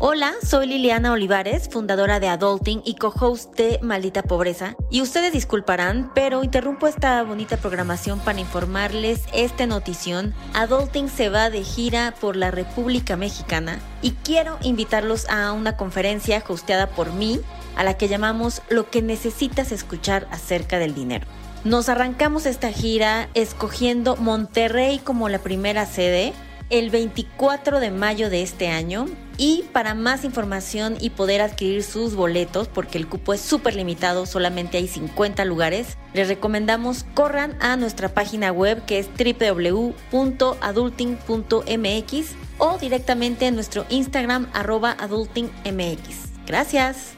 Hola, soy Liliana Olivares, fundadora de Adulting y co-host de Maldita Pobreza. Y ustedes disculparán, pero interrumpo esta bonita programación para informarles esta notición. Adulting se va de gira por la República Mexicana y quiero invitarlos a una conferencia hosteada por mí, a la que llamamos Lo que necesitas escuchar acerca del dinero. Nos arrancamos esta gira escogiendo Monterrey como la primera sede el 24 de mayo de este año. Y para más información y poder adquirir sus boletos, porque el cupo es súper limitado, solamente hay 50 lugares, les recomendamos corran a nuestra página web que es www.adulting.mx o directamente en nuestro Instagram arroba adultingmx. Gracias.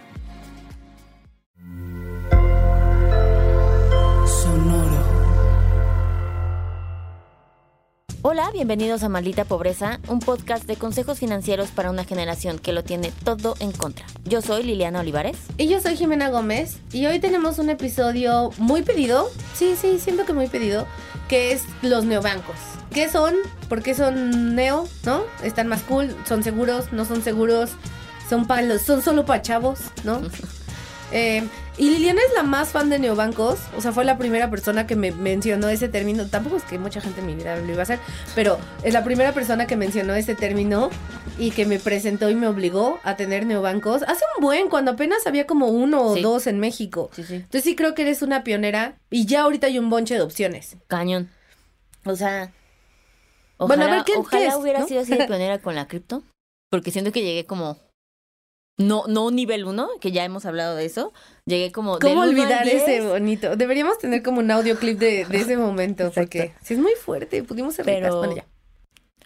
Hola, bienvenidos a Maldita Pobreza, un podcast de consejos financieros para una generación que lo tiene todo en contra. Yo soy Liliana Olivares. Y yo soy Jimena Gómez. Y hoy tenemos un episodio muy pedido, sí, sí, siento que muy pedido, que es los neobancos. ¿Qué son? ¿Por qué son neo? ¿No? ¿Están más cool? ¿Son seguros? ¿No son seguros? ¿Son, para ¿Son solo para chavos? ¿No? Eh, y Liliana es la más fan de neobancos, o sea, fue la primera persona que me mencionó ese término. Tampoco es que mucha gente en mi vida lo iba a hacer, pero es la primera persona que mencionó ese término y que me presentó y me obligó a tener neobancos. Hace un buen, cuando apenas había como uno o dos en México. Entonces sí creo que eres una pionera y ya ahorita hay un bonche de opciones. Cañón. O sea, ojalá, bueno, a ver, ¿qué, ojalá hubiera sido así de pionera con la cripto, porque siento que llegué como no, no nivel uno, que ya hemos hablado de eso. Llegué como. ¿Cómo olvidar ese bonito? Deberíamos tener como un audioclip de, de ese momento, porque si es muy fuerte, pudimos ser Pero, ya.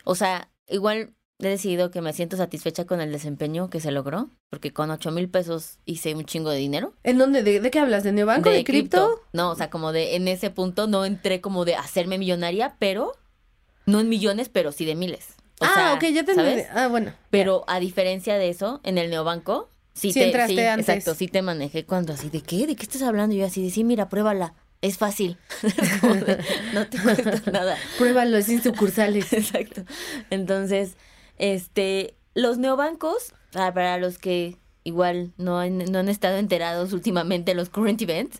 O sea, igual he decidido que me siento satisfecha con el desempeño que se logró, porque con ocho mil pesos hice un chingo de dinero. ¿En dónde? ¿De, qué hablas? ¿De neobanco? ¿De, ¿De cripto? No, o sea, como de en ese punto no entré como de hacerme millonaria, pero no en millones, pero sí de miles ah, ok, ya te Ah, bueno. Pero a diferencia de eso, en el neobanco, sí, te, entraste sí, antes. Exacto, sí te manejé cuando así, ¿de qué? ¿De qué estás hablando? Y yo así, de sí, mira, pruébala. Es fácil. no te cuesta nada. Pruébalo sin sucursales. Exacto. Entonces, este, los neobancos, para los que igual no han, no han estado enterados últimamente en los current events,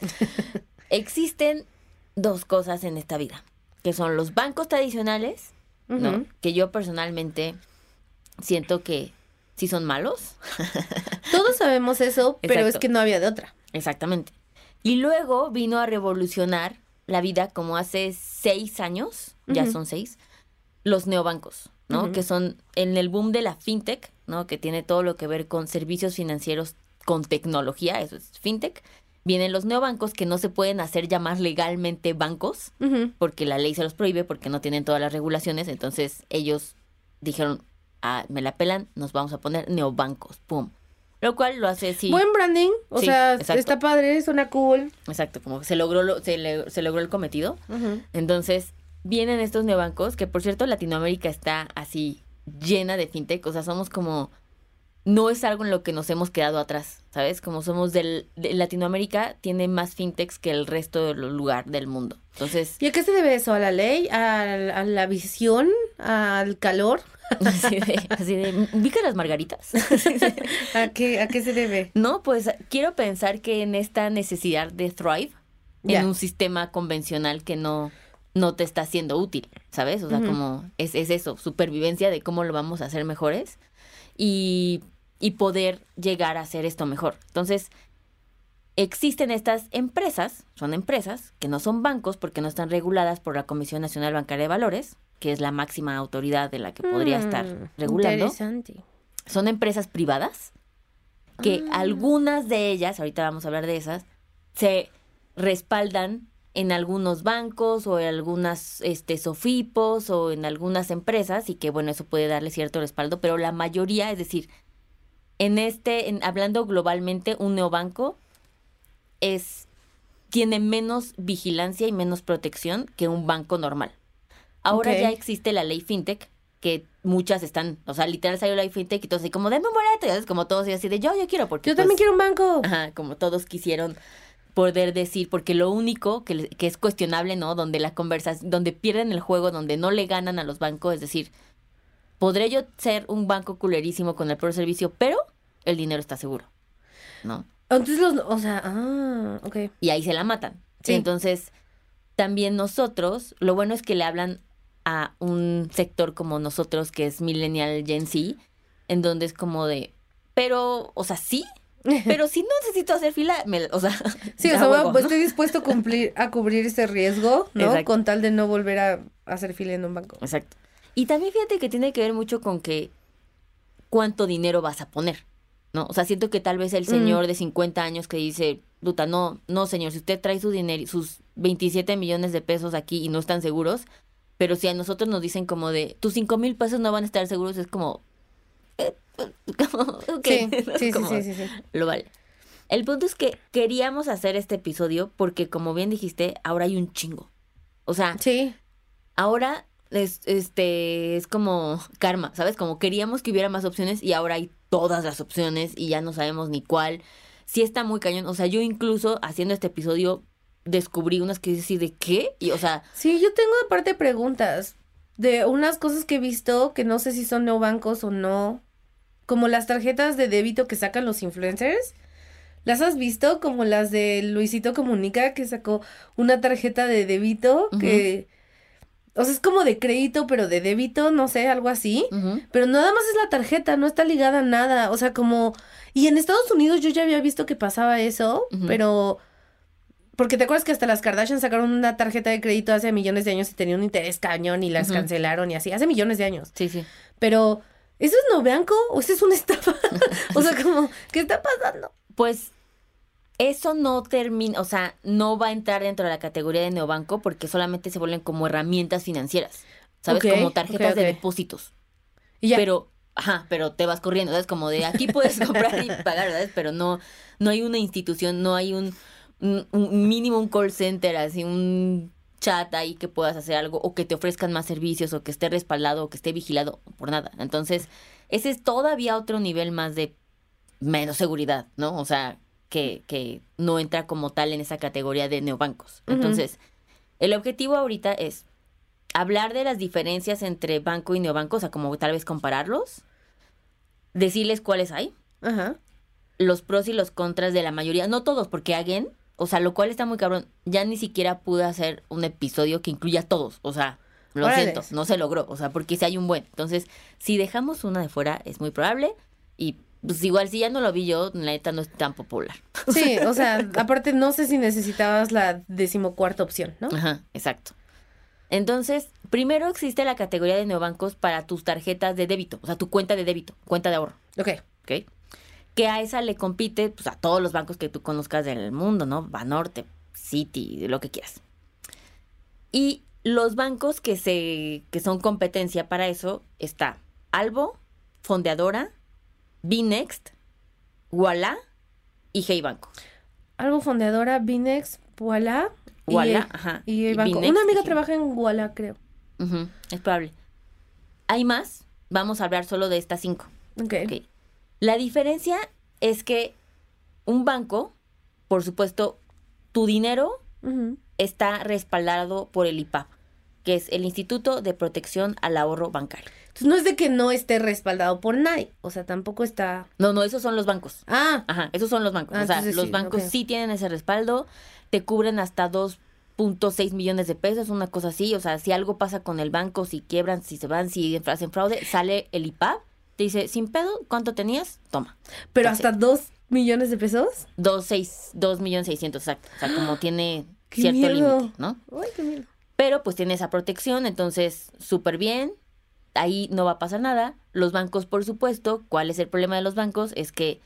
existen dos cosas en esta vida, que son los bancos tradicionales ¿no? Que yo personalmente siento que sí son malos. Todos sabemos eso, pero es que no había de otra. Exactamente. Y luego vino a revolucionar la vida como hace seis años, ya son seis, los neobancos, ¿no? Que son en el boom de la fintech, ¿no? Que tiene todo lo que ver con servicios financieros con tecnología, eso es fintech vienen los neobancos que no se pueden hacer llamar legalmente bancos, porque la ley se los prohíbe, porque no tienen todas las regulaciones. Entonces ellos dijeron, ah, me la pelan, nos vamos a poner neobancos, pum. Lo cual lo hace así. Buen branding, o sea, está padre, suena cool. Exacto, como que se logró, lo, se, se logró el cometido. Entonces, vienen estos neobancos, que por cierto Latinoamérica está así llena de fintech, o sea, somos como no es algo en lo que nos hemos quedado atrás, ¿sabes? Como somos del, de Latinoamérica, tiene más fintechs que el resto del lugar del mundo. Entonces... ¿Y a qué se debe eso? ¿A la ley? ¿A, la visión? ¿Al calor? Así de, así de las margaritas? ¿A, qué, ¿A qué se debe? No, pues quiero pensar que en esta necesidad de thrive, en un sistema convencional que no, no te está haciendo útil, ¿sabes? O sea, como es, es eso, supervivencia de cómo lo vamos a hacer mejores. Y y poder llegar a hacer esto mejor. Entonces, existen estas empresas, son empresas que no son bancos porque no están reguladas por la Comisión Nacional Bancaria de Valores, que es la máxima autoridad de la que podría estar mm, regulando. Interesante. Son empresas privadas que ah. algunas de ellas, ahorita vamos a hablar de esas, se respaldan en algunos bancos o en algunas este, sofipos o en algunas empresas y que bueno, eso puede darle cierto respaldo, pero la mayoría, es decir, en este, en, hablando globalmente, un neobanco es tiene menos vigilancia y menos protección que un banco normal. Ahora ya existe la ley fintech que muchas están, o sea, literal salió la ley fintech y todos así como, denme un boleto, y como todos y así de, yo, yo quiero, porque... Yo también pues, quiero un banco. Ajá, como todos quisieron poder decir, porque lo único que, que es cuestionable, ¿no? Donde la conversación, donde pierden el juego, donde no le ganan a los bancos, es decir, podré yo ser un banco culerísimo con el peor servicio, pero el dinero está seguro, ¿no? Entonces los, o sea, ah, ok. Y ahí se la matan. Entonces, también nosotros, lo bueno es que le hablan a un sector como nosotros, que es Millennial Gen Z, en donde es como de, pero, o sea, sí, pero si no necesito hacer fila, o sea, sí, o sea, pues, estoy dispuesto a cumplir, a cubrir ese riesgo, ¿no? Con tal de no volver a hacer fila en un banco. Exacto. Y también fíjate que tiene que ver mucho con que cuánto dinero vas a poner. ¿no? O sea, siento que tal vez el señor de 50 años que dice, Duta, no, no, señor, si usted trae su dinero, sus 27 millones de pesos aquí y no están seguros, pero si a nosotros nos dicen como de, tus 5 mil pesos no van a estar seguros, es como, eh, como sí, sí, sí, sí, sí, Lo vale. El punto es que queríamos hacer este episodio porque, como bien dijiste, ahora hay un chingo. O sea, sí. ahora es, este, es como karma, ¿sabes? Como queríamos que hubiera más opciones y ahora hay todas las opciones y ya no sabemos ni cuál. Sí está muy cañón. O sea, yo incluso haciendo este episodio descubrí unas que decir de qué y o sea sí yo tengo aparte preguntas de unas cosas que he visto que no sé si son neobancos o no como las tarjetas de débito que sacan los influencers las has visto como las de Luisito Comunica que sacó una tarjeta de débito que o sea, es como de crédito, pero de débito, no sé, algo así. Pero nada más es la tarjeta, no está ligada a nada. O sea, como... Y en Estados Unidos yo ya había visto que pasaba eso, pero... Porque te acuerdas que hasta las Kardashian sacaron una tarjeta de crédito hace millones de años y tenía un interés cañón y las cancelaron y así, hace millones de años. Sí, sí. Pero, ¿eso es no o eso es una estafa? o sea, como, ¿qué está pasando? Pues eso no termina, o sea, no va a entrar dentro de la categoría de neobanco porque solamente se vuelven como herramientas financieras, ¿sabes? como tarjetas de depósitos. Y ya. Pero, ajá, pero te vas corriendo, ¿sabes? Como de aquí puedes comprar y pagar, ¿sabes? Pero no, no hay una institución, no hay un, un, un mínimo un call center, así un chat ahí que puedas hacer algo o que te ofrezcan más servicios o que esté respaldado o que esté vigilado por nada. Entonces, ese es todavía otro nivel más de menos seguridad, ¿no? O sea, que, no entra como tal en esa categoría de neobancos. Entonces, el objetivo ahorita es hablar de las diferencias entre banco y neobanco, o sea, como tal vez compararlos, decirles cuáles hay, los pros y los contras de la mayoría, no todos, porque alguien, o sea, lo cual está muy cabrón, ya ni siquiera pude hacer un episodio que incluya a todos, o sea, lo siento, no se logró, o sea, porque si hay un buen. Entonces, si dejamos una de fuera, es muy probable y pues igual si ya no lo vi yo, la neta no es tan popular. Sí, o sea, aparte no sé si necesitabas la decimocuarta opción, ¿no? Ajá, exacto. Entonces, primero existe la categoría de neobancos para tus tarjetas de débito, o sea, tu cuenta de débito, cuenta de ahorro. Ok. Ok. Que a esa le compite pues, a todos los bancos que tú conozcas del mundo, ¿no? Banorte, Citi, lo que quieras. Y los bancos que se que son competencia para eso está Albo, Fondeadora, Binext, Walla y Hey Banco. Algo fundadora, Binext, Walla. Walla, ajá. Y Hey Banco. Una amiga trabaja en Walla, creo. es probable. Hay más, vamos a hablar solo de estas cinco. Ok. La diferencia es que un banco, por supuesto, tu dinero está respaldado por el IPAP, que es el Instituto de Protección al Ahorro Bancario. Entonces no es de que no esté respaldado por nadie, o sea, tampoco está... No, no, esos son los bancos. Ah. Ajá, esos son los bancos. Ah, o sea, los bancos sí tienen ese respaldo, te cubren hasta 2.6 millones de pesos, una cosa así. O sea, si algo pasa con el banco, si quiebran, si se van, si hacen fraude, sale el IPAP, te dice, sin pedo, ¿cuánto tenías? Toma. ¿Pero hasta 2 millones de pesos? 2, 6, 2 millones 600, exacto. O sea, como tiene cierto límite, ¿no? Ay, qué miedo. Pero pues tiene esa protección, entonces súper bien ahí no va a pasar nada. Los bancos, por supuesto, ¿cuál es el problema de los bancos? Es que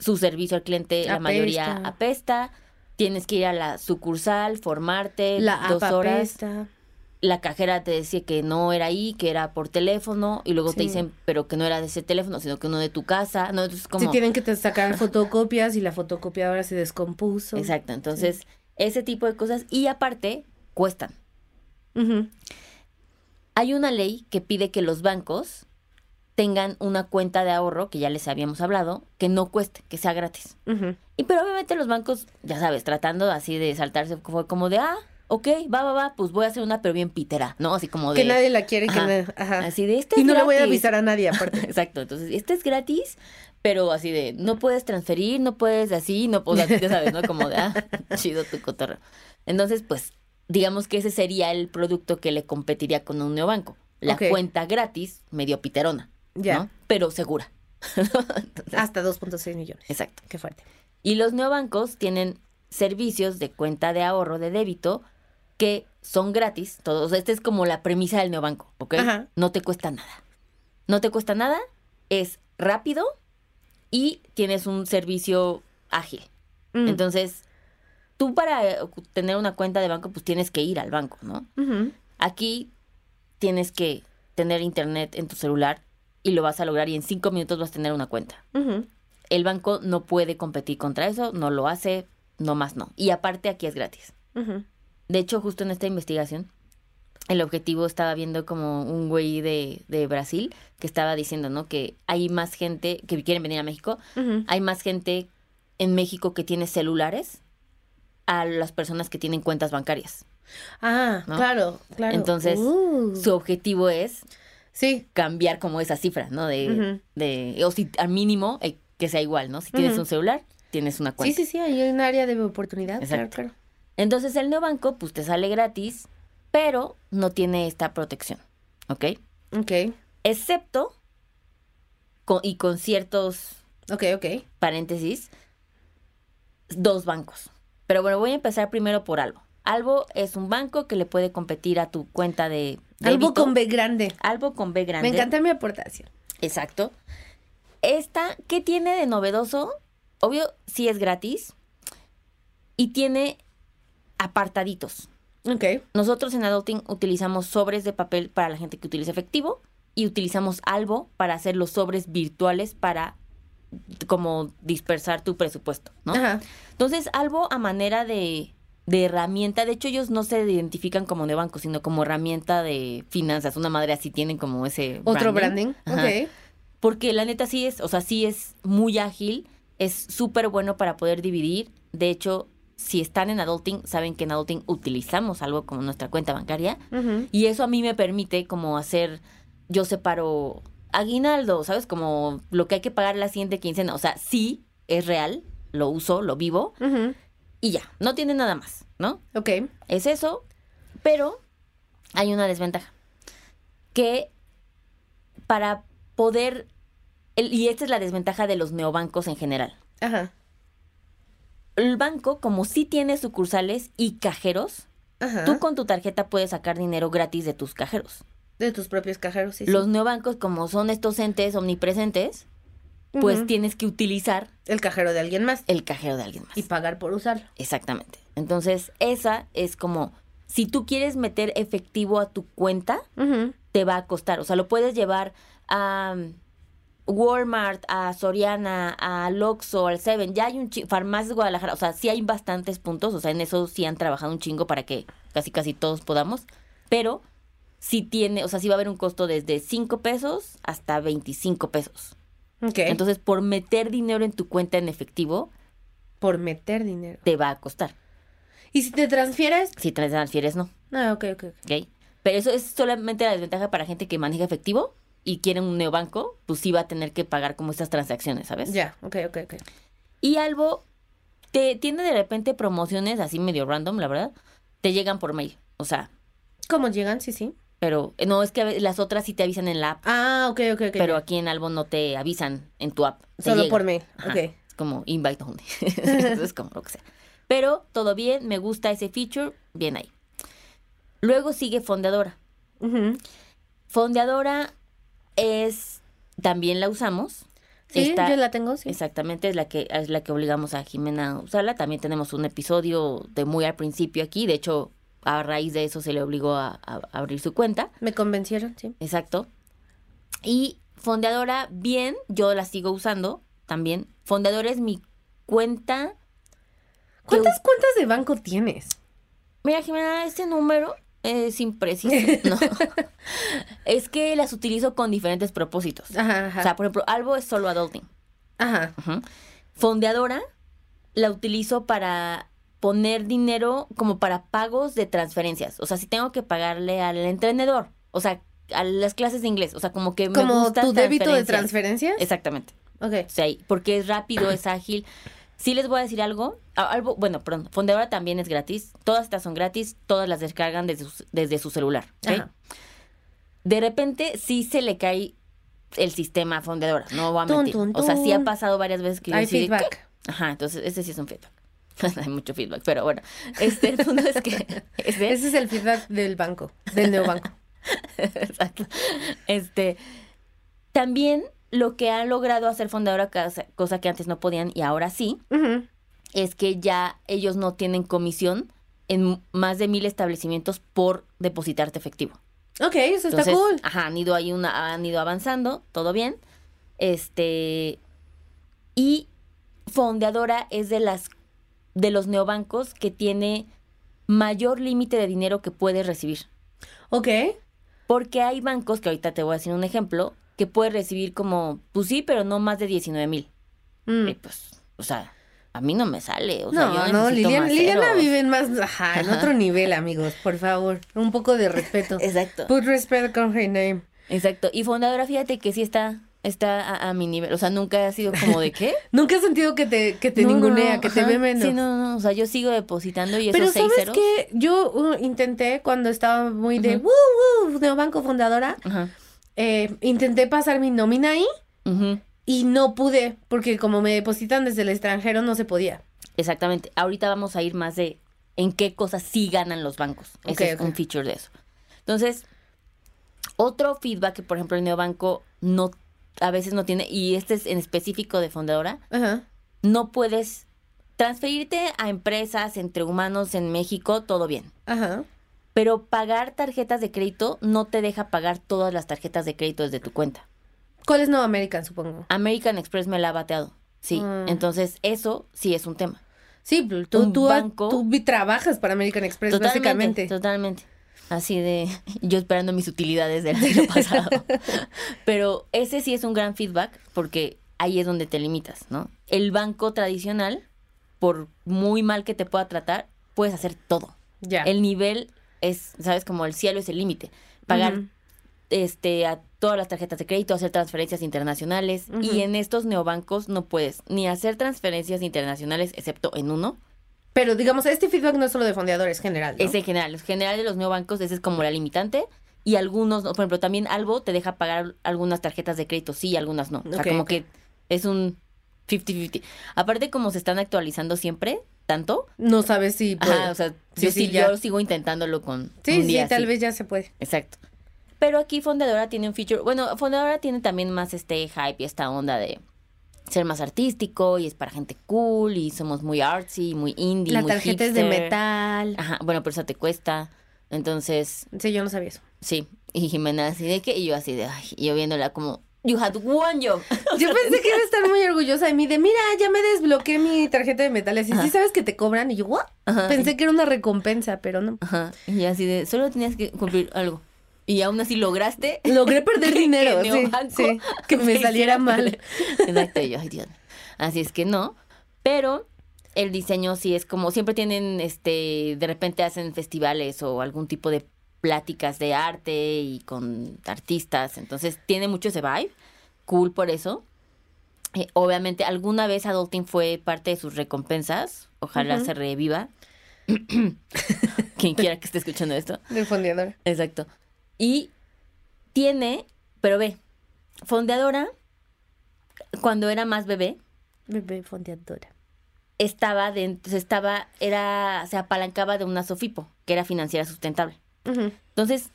su servicio al cliente, la mayoría apesta. Tienes que ir a la sucursal, formarte la dos horas. La cajera te decía que no era ahí, que era por teléfono, y luego te dicen, pero que no era de ese teléfono, sino que uno de tu casa. No, entonces como... Sí, tienen que te sacar fotocopias y la fotocopiadora se descompuso. Exacto, entonces, ese tipo de cosas. Y aparte, cuestan. Hay una ley que pide que los bancos tengan una cuenta de ahorro, que ya les habíamos hablado, que no cueste, que sea gratis. Y pero obviamente los bancos, ya sabes, tratando así de saltarse, fue como de, ah, ok, va, va, va, pues voy a hacer una, pero bien pitera, ¿no? Así como de... Que nadie la quiere, que nadie- ajá. Así de este Y es no le voy a gratis. avisar a nadie, aparte. Exacto, entonces, este es gratis, pero así de, no puedes transferir, no puedes así, no puedes, ya sabes, ¿no? Como de, ah, chido tu cotorreo. Entonces, pues, digamos que ese sería el producto que le competiría con un neobanco. La cuenta gratis, medio piterona, Ya. ¿no? Pero segura. Entonces, Hasta 2.6 millones. exacto. Qué fuerte. Y los neobancos tienen servicios de cuenta de ahorro de débito que son gratis. Todos, esta es como la premisa del neobanco, ¿ok? Ajá. No te cuesta nada. No te cuesta nada, es rápido y tienes un servicio ágil. Mm. Entonces, tú para eh, tener una cuenta de banco, pues tienes que ir al banco, ¿no? Aquí tienes que tener internet en tu celular y lo vas a lograr y en cinco minutos vas a tener una cuenta el banco no puede competir contra eso, no lo hace, no más no. Y aparte aquí es gratis. De hecho, justo en esta investigación, el objetivo estaba viendo como un güey de, de Brasil que estaba diciendo, ¿no? Que hay más gente que quieren venir a México, hay más gente en México que tiene celulares a las personas que tienen cuentas bancarias. Ah, ¿No? claro, claro. Entonces, Uh. Su objetivo es Sí. cambiar como esa cifra, ¿no? De, de o si al mínimo eh, que sea igual, ¿no? Si tienes un celular, tienes una cuenta. Sí, sí, sí, hay un área de oportunidad. Claro, Exacto. claro. Entonces el neobanco pues te sale gratis, pero no tiene esta protección, ¿ok? Ok, Excepto, con- y con ciertos ok, ok. paréntesis, dos bancos. Pero bueno, voy a empezar primero por Albo. Albo es un banco que le puede competir a tu cuenta de Algo débito. con B grande. Albo con B grande. Me encanta mi aportación. Exacto. Esta, ¿qué tiene de novedoso? Obvio, sí es gratis. Y tiene apartaditos. Ok. Nosotros en Adulting utilizamos sobres de papel para la gente que utiliza efectivo y utilizamos Albo para hacer los sobres virtuales para como dispersar tu presupuesto, ¿no? Ajá. Entonces, Albo a manera de, de herramienta, de hecho ellos no se identifican como de banco, sino como herramienta de finanzas, una madre así tienen como ese Otro branding. Ok. Porque la neta sí es, o sea, sí es muy ágil, es súper bueno para poder dividir. De hecho, si están en Adulting, saben que en Adulting utilizamos algo como nuestra cuenta bancaria. Y eso a mí me permite como hacer, yo separo aguinaldo, ¿sabes? Como lo que hay que pagar la siguiente quincena. O sea, sí, es real, lo uso, lo vivo y ya, no tiene nada más, ¿no? Ok. Es eso, pero hay una desventaja. Que para poder, el- y esta es la desventaja de los neobancos en general. Ajá. El banco, como sí tiene sucursales y cajeros, Ajá. tú con tu tarjeta puedes sacar dinero gratis de tus cajeros. De tus propios cajeros, sí. sí. Los neobancos, como son estos entes omnipresentes, pues tienes que utilizar El cajero de alguien más. el cajero de alguien más. Y pagar por usarlo. Exactamente. Entonces, esa es como, si tú quieres meter efectivo a tu cuenta, te va a costar. O sea, lo puedes llevar a um, Walmart, a Soriana, a Loxo, al Seven. Ya hay un chingo, Farmacias Guadalajara. O sea, sí hay bastantes puntos. O sea, en eso sí han trabajado un chingo para que casi casi todos podamos. Pero sí tiene, o sea, sí va a haber un costo desde 5 pesos hasta 25 pesos. Ok. Entonces, por meter dinero en tu cuenta en efectivo, por meter dinero. te va a costar. ¿Y si te transfieres? Si te transfieres, no. Ah, ok, ok. ok. ¿ok? Pero eso es solamente la desventaja para gente que maneja efectivo y quiere un neobanco, pues sí va a tener que pagar como estas transacciones, ¿sabes? Ya, ok, ok, ok. Y Albo te tiene de repente promociones así medio random, la verdad. Te llegan por mail. O sea, ¿Cómo llegan? Sí, sí. Pero no es que las otras sí te avisan en la app, Ah, ok, ok, ok. pero aquí en Albo no te avisan en tu app. Solo llega. por mail. Ajá, Ok. Es como invite only. es como lo que sea. Pero todo bien, me gusta ese feature, bien ahí. Luego sigue Fondeadora. Fondeadora es también la usamos. Sí, yo la tengo, sí. Exactamente, es la que es la que obligamos a Jimena a usarla. También tenemos un episodio de muy al principio aquí. De hecho, a raíz de eso se le obligó a, a abrir su cuenta. Me convencieron, sí. Exacto. Y Fondeadora, bien, yo la sigo usando también. Fondeadora es mi cuenta. ¿Cuántas cuentas de banco tienes? Mira, Jimena, este número es impreciso. No. es que las utilizo con diferentes propósitos. Ajá, ajá. O sea, por ejemplo, Albo es solo adulting. ajá. Ujú. Fondeadora la utilizo para poner dinero como para pagos de transferencias. O sea, si tengo que pagarle al entrenador, o sea, a las clases de inglés, o sea, como que me ¿Como gustan tu débito de transferencias. Exactamente. Ok. O sea, porque es rápido, es ágil. Sí les voy a decir algo, algo bueno, perdón, Fondeadora también es gratis, todas estas son gratis, todas las descargan desde su, desde su celular, ¿ok? Ajá. De repente sí se le cae el sistema a Fondeadora, no voy a Tun, mentir. tun, O sea, sí ha pasado varias veces que Hay feedback. ¿qué? Ajá, entonces ese sí es un feedback. Hay mucho feedback, pero bueno, este, el punto es que ese- Ese es el feedback del banco, del neobanco. Exacto. Este, también lo que ha logrado hacer Fondeadora, cosa, que antes no podían y ahora sí, es que ya ellos no tienen comisión en más de mil establecimientos por depositarte efectivo. Ok, eso está cool. ajá, han ido ahí una, han ido avanzando, todo bien. Este y Fondeadora es de las de los neobancos que tiene mayor límite de dinero que puedes recibir. Ok. Porque hay bancos, que ahorita te voy a decir un ejemplo, que puedes recibir como, pues sí, pero no más de 19 mil. Mm. Y pues, o sea, a mí no me sale. O sea, No, yo no, Liliana, Liliana vive en más, ajá, en otro nivel, amigos, por favor. Un poco de respeto. Exacto. Put respect on her name. Exacto. Y Fundadora, fíjate que sí está, está a, a mi nivel. O sea, nunca ha sido como de qué. Nunca has sentido que te, que te No, ningunea, no, que te ve menos. Sí, no, no. O sea, yo sigo depositando y esos Pero seis ¿sabes qué? Yo uh, intenté cuando estaba muy de Ujú. woo, woo, neobanco fundadora, eh, intenté pasar mi nómina ahí y no pude, porque como me depositan desde el extranjero no se podía. Exactamente. Ahorita vamos a ir más de en qué cosas sí ganan los bancos. Ese es un feature de eso. Entonces, otro feedback que, por ejemplo, el neobanco no, a veces no tiene, y este es en específico de Fundadora, Ajá. no puedes transferirte a empresas entre humanos en México, todo bien. Ajá. Pero pagar tarjetas de crédito no te deja pagar todas las tarjetas de crédito desde tu cuenta. ¿Cuál es No American, supongo? American Express me la ha bateado. Sí. Ah. Entonces, eso sí es un tema. Sí, tú, Un tú, banco- tú trabajas para American Express, Totalmente, básicamente. totalmente. Así de yo esperando mis utilidades del año pasado. Pero ese sí es un gran feedback porque ahí es donde te limitas, ¿no? El banco tradicional, por muy mal que te pueda tratar, puedes hacer todo. Ya. El nivel es, sabes, como el cielo es el límite. Pagar este a todas las tarjetas de crédito, hacer transferencias internacionales y en estos neobancos no puedes ni hacer transferencias internacionales excepto en uno. Pero digamos, este feedback no es solo de fondeadores, general. ¿no? Es en general, en general de los neobancos ese es como la limitante y algunos, por ejemplo, también Albo te deja pagar algunas tarjetas de crédito, sí, algunas no. O sea, como que es un 50-50. Aparte como se están actualizando siempre tanto, No sabes si puede. ajá, o sea, Sí, yo sí, sí, ya. yo sigo intentándolo con sí, un sí, tal así. vez ya se puede. Exacto. Pero aquí Fondeadora tiene un feature. Bueno, Fondeadora tiene también más este hype y esta onda de ser más artístico y es para gente cool y somos muy artsy, muy indie. La muy tarjeta es de metal. Ajá, bueno, pero eso te cuesta. Entonces, Sí, yo no sabía eso. sí. Y Jimena así de que, y yo así de, ay, y yo viéndola como, you had one job. Yo pensé que iba a estar muy orgullosa de mí, de mira, ya me desbloqueé mi tarjeta de metales. Y sí sabes que te cobran. Y yo, ¿what? Ajá. Pensé que era una recompensa, pero no. Ajá. Y yo así de, solo tenías que cumplir algo. Y aún así lograste. Logré perder dinero, que sí, sí, que me saliera mal. Exacto, yo, ay Dios. Así es que no. Pero el diseño sí es como, siempre tienen, este, de repente hacen festivales o algún tipo de pláticas de arte y con artistas. Entonces tiene mucho ese vibe. Cool por eso. Eh, obviamente, alguna vez Adulting fue parte de sus recompensas. Ojalá se reviva. Quien quiera que esté escuchando esto. Del fondeador. Exacto. Y tiene, pero ve, Fondeadora, cuando era más bebé, Bebé fondeadora. estaba dentro, estaba, era, se apalancaba de una Sofipo, que era financiera sustentable. Entonces,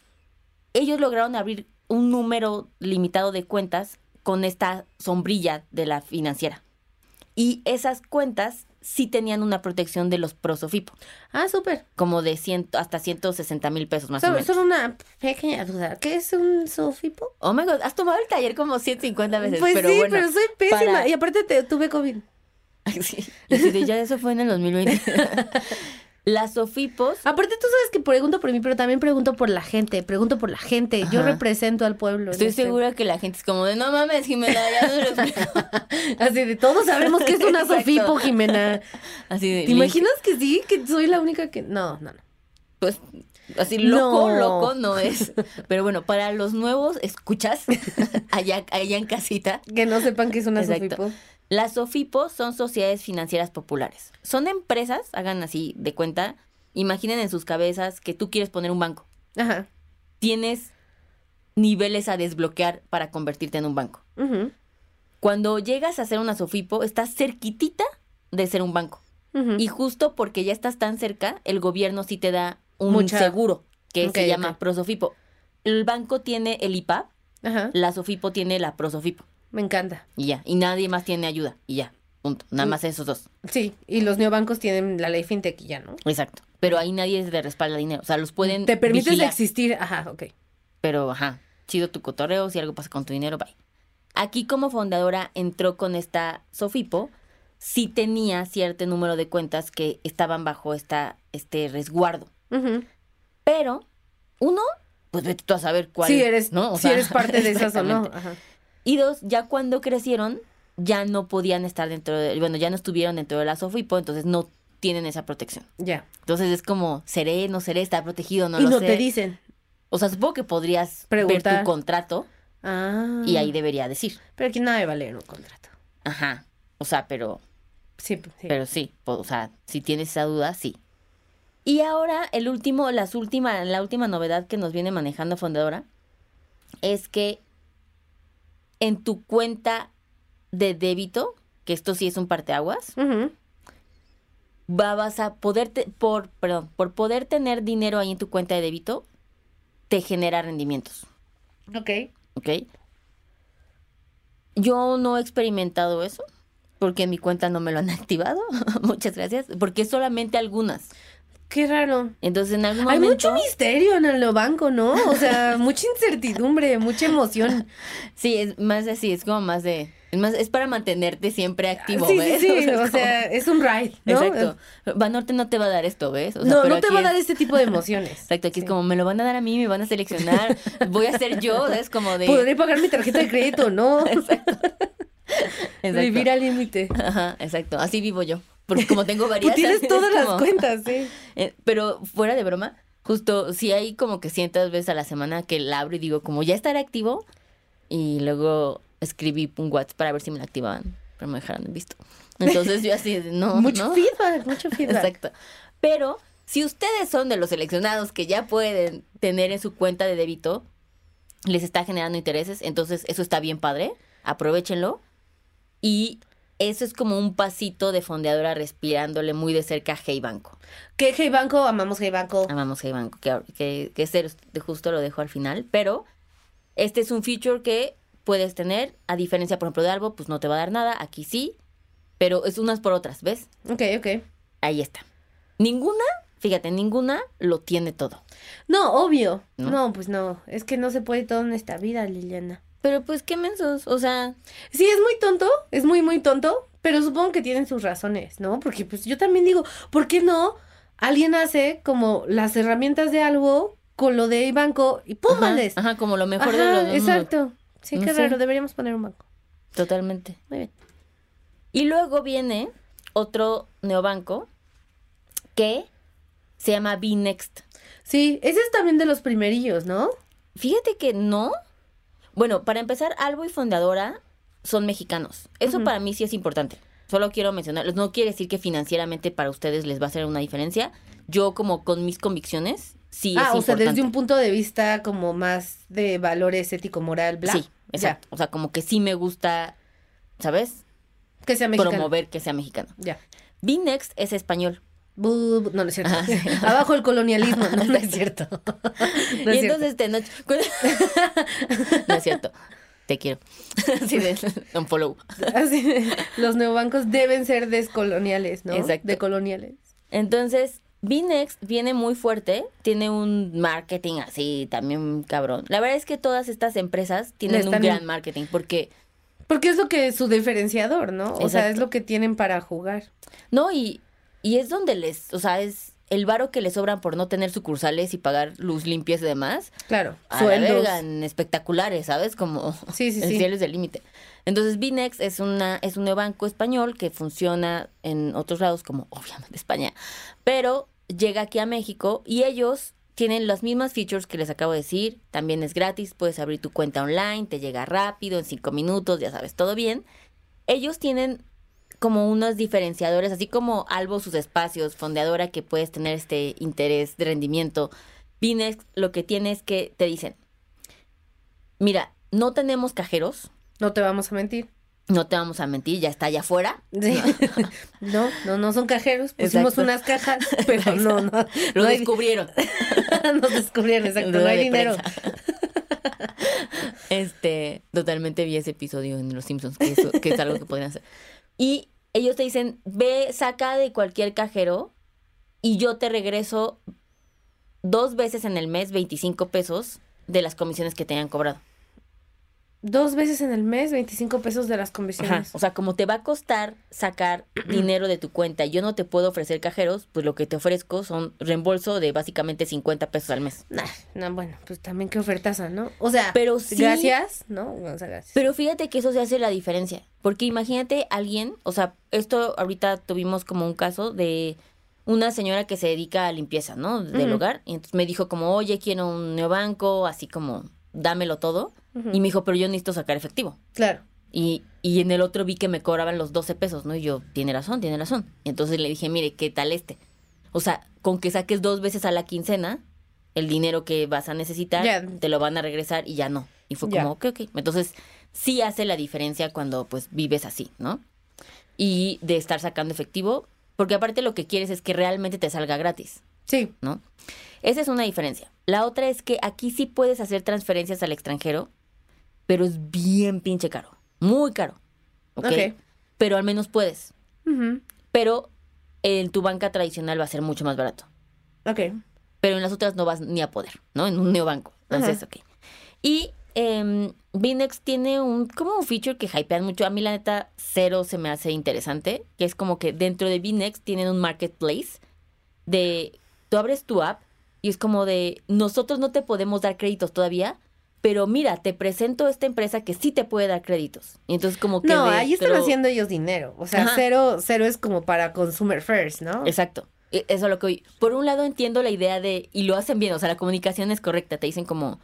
ellos lograron abrir un número limitado de cuentas con esta sombrilla de la financiera. Y esas cuentas sí tenían una protección de los pro Sofipo, Ah, súper. como de ciento, hasta 160 mil pesos más o menos. solo una pequeña duda. ¿Qué es un sofipo? Oh my god, has tomado el taller como 150 veces. Pues pero sí, bueno, pero soy pésima. para- Y aparte te, tuve COVID. Sí. Y de, ya eso fue en el 2020. Las Sofipos. Aparte, tú sabes que pregunto por mí, pero también pregunto por la gente. Pregunto por la gente. Yo represento al pueblo. Estoy este segura que la gente es como de no mames, Jimena, ya no lo explico. Así de todos sabemos que es una Sofipo, Jimena. Así de. ¿Te imaginas que sí? Que soy la única que. No, no, no. Pues Así loco, loco no es. Pero bueno, para los nuevos, escuchas allá, allá en casita. Que no sepan que es una Sofipo. Las Sofipos son sociedades financieras populares. Son empresas, hagan así de cuenta, imaginen en sus cabezas que tú quieres poner un banco. Ajá. Tienes niveles a desbloquear para convertirte en un banco. Cuando llegas a ser una Sofipo, estás cerquitita de ser un banco. Y justo porque ya estás tan cerca, el gobierno sí te da un seguro que se llama Prosofipo. El banco tiene el IPAP, la Sofipo tiene la Prosofipo. Me encanta. Y ya, y nadie más tiene ayuda, y ya, punto. Nada más esos dos. Sí, y los neobancos tienen la ley fintech y ya, ¿no? Exacto. Pero ahí nadie de respalda dinero, o sea, los pueden Te permites existir, ajá, ok. Pero, ajá, chido tu cotorreo, si algo pasa con tu dinero, bye. Aquí como fundadora entró con esta Sofipo, sí tenía cierto número de cuentas que estaban bajo esta, este resguardo. Pero, uno, pues vete tú a saber cuál. Si eres, ¿no? si eres parte de esas o no. Y dos, ya cuando crecieron, ya no podían estar dentro de, bueno, ya no estuvieron dentro de la Sofipo, entonces no tienen esa protección. Ya. Entonces es como, seré, no seré, está protegido, no y no te dicen. O sea, supongo que podrías Preguntar. ver tu contrato ah. y ahí debería decir. Pero aquí nada de valer un contrato. Ajá. O sea, pero... Sí, sí. Pero sí, o sea, si tienes esa duda, sí. Y ahora el último, las última, la última novedad que nos viene manejando Fundadora es que en tu cuenta de débito, que esto sí es un parteaguas, vas a poder, por, perdón, por poder tener dinero ahí en tu cuenta de débito, te genera rendimientos. Ok. Ok. Yo no he experimentado eso porque en mi cuenta no me lo han activado. Muchas gracias. Porque solamente algunas. Qué raro. Entonces, en algún momento... Hay mucho misterio en el banco, ¿no? O sea, mucha incertidumbre, mucha emoción. Sí, es más así, es como más de... Es más, es para mantenerte siempre activo, sí, ¿ves? Sí, sí, o sea, es, un ride, ¿no? Exacto. Banorte no te va a dar esto, ¿ves? no, no te va a dar este tipo de emociones. Exacto, aquí es como, me lo van a dar a mí, me van a seleccionar, voy a ser yo, ¿ves? Como de... Podré pagar mi tarjeta de crédito, ¿no? Exacto. exacto. Vivir al límite. Ajá, exacto, así vivo yo. Porque como tengo varias... tienes todas las cuentas, sí. Eh, pero fuera de broma, justo si hay como que cientos veces a la semana que la abro y digo como ya estará activo y luego escribí un WhatsApp para ver si me la activaban, pero me dejaron visto. Entonces yo así, no, mucho feedback, mucho feedback. Exacto. Pero si ustedes son de los seleccionados que ya pueden tener en su cuenta de débito, les está generando intereses, entonces eso está bien padre, aprovechenlo. Y eso es como un pasito de fondeadora respirándole muy de cerca a Hey Banco. ¿Qué Hey Banco? Amamos Hey Banco. Amamos Hey Banco, que, que, que justo lo dejo al final, pero este es un feature que puedes tener, a diferencia, por ejemplo, de algo, pues no te va a dar nada, aquí sí, pero es unas por otras, ¿ves? Ok, ok. Ahí está. Ninguna, fíjate, ninguna lo tiene todo. No, obvio. no pues no, es que no se puede todo en esta vida, Liliana. Pero pues qué mensos, o sea. Sí, es muy tonto, es muy, muy tonto, pero supongo que tienen sus razones, ¿no? Porque pues yo también digo, ¿por qué no? Alguien hace como las herramientas de algo con lo de banco y ¡pum! Ajá, como lo mejor de lo de Exacto. Sí, qué raro, deberíamos poner un banco. Totalmente. Muy bien. Y luego viene otro neobanco que se llama B-Next. Sí, ese es también de los primerillos, ¿no? Fíjate que no, bueno, para empezar, Albo y Fundadora son mexicanos. Eso para mí sí es importante. Solo quiero mencionar, no quiere decir que financieramente para ustedes les va a hacer una diferencia. Yo como con mis convicciones, sí ah, o sea, desde un punto de vista como más de valores ético-moral, bla. Sí, exacto. O sea, como que sí me gusta, ¿sabes? Que sea mexicano. Promover que sea mexicano. Ya. B-Next es español no, no es cierto. Ah, Abajo el colonialismo. No, no es cierto. y entonces te no... no es cierto. Te quiero. Así de un follow. Así los neobancos deben ser descoloniales, ¿no? Exacto. Decoloniales. Entonces, Binext viene muy fuerte, tiene un marketing así también cabrón. La verdad es que todas estas empresas tienen un gran marketing porque porque es lo que es su diferenciador, ¿no? O sea, es lo que tienen para jugar. No, y y es donde les, o sea, es, el varo que le sobran por no tener sucursales y pagar luz limpias y demás. Claro, sueldos. espectaculares, ¿sabes? Como Sí, sí, el sí. cielo es el límite. Entonces, Binex es una es un banco español que funciona en otros lados, como obviamente España, pero llega aquí a México y ellos tienen las mismas features que les acabo de decir. También es gratis, puedes abrir tu cuenta online, te llega rápido, en cinco minutos, ya sabes, todo bien. Ellos tienen como unos diferenciadores, así como Albo sus espacios, fondeadora que puedes tener este interés de rendimiento. Binex lo que tiene es que te dicen, mira, no tenemos cajeros, No te vamos a mentir. no te vamos a mentir, ya está allá afuera. Sí. No, no, no son cajeros. Pusimos Exacto. unas cajas, pero no, no. Lo no hay- descubrieron. Nos descubrieron, exacto. No hay dinero. prensa. Este, totalmente vi ese episodio en Los Simpsons, que, eso- que es algo que podrían hacer. Y ellos te dicen, ve, saca de cualquier cajero y yo te regreso dos veces en el mes 25 pesos de las comisiones que te hayan cobrado. Dos veces en el mes, 25 pesos de las Ajá. comisiones. O sea, como te va a costar sacar dinero de tu cuenta, yo no te puedo ofrecer cajeros, pues lo que te ofrezco son reembolso de básicamente 50 pesos al mes. Nah, no, bueno, pues también qué ofertaza, ¿no? O sea, Pero sí- gracias, ¿no? O sea, gracias. Pero fíjate que eso se hace la diferencia. Porque imagínate alguien, o sea, esto ahorita tuvimos como un caso de una señora que se dedica a limpieza, ¿no? Del hogar. Y entonces me dijo como, oye, quiero un neobanco, así como, dámelo todo. Y me dijo, pero yo necesito sacar efectivo. Claro. Y, y en el otro vi que me cobraban los 12 pesos, ¿no? Y yo, tiene razón, tiene razón. Y entonces le dije, mire, ¿qué tal este? O sea, con que saques dos veces a la quincena, el dinero que vas a necesitar, te lo van a regresar y ya no. Y fue como, ok, ok. Entonces, sí hace la diferencia cuando pues vives así, ¿no? Y de estar sacando efectivo, porque aparte lo que quieres es que realmente te salga gratis. Sí. ¿no? Esa es una diferencia. La otra es que aquí sí puedes hacer transferencias al extranjero, pero es bien pinche caro. Muy caro. ¿ok? Ok. Pero al menos puedes. Pero en tu banca tradicional va a ser mucho más barato. Ok. Pero en las otras no vas ni a poder, ¿no? En un neobanco. Entonces, ok. Y eh, Binex tiene un, como un feature que hypean mucho. A mí, la neta, cero se me hace interesante. Que es como que dentro de Binex tienen un marketplace de. Tú abres tu app y es como de. Nosotros no te podemos dar créditos todavía. Pero mira, te presento esta empresa que sí te puede dar créditos. Y entonces, como que. No, de- ahí están pero- haciendo ellos dinero. O sea, Ajá. cero, cero es como para consumer first, ¿no? Exacto. E- Eso es lo que oí. Por un lado entiendo la idea de, y lo hacen bien, o sea, la comunicación es correcta. Te dicen como,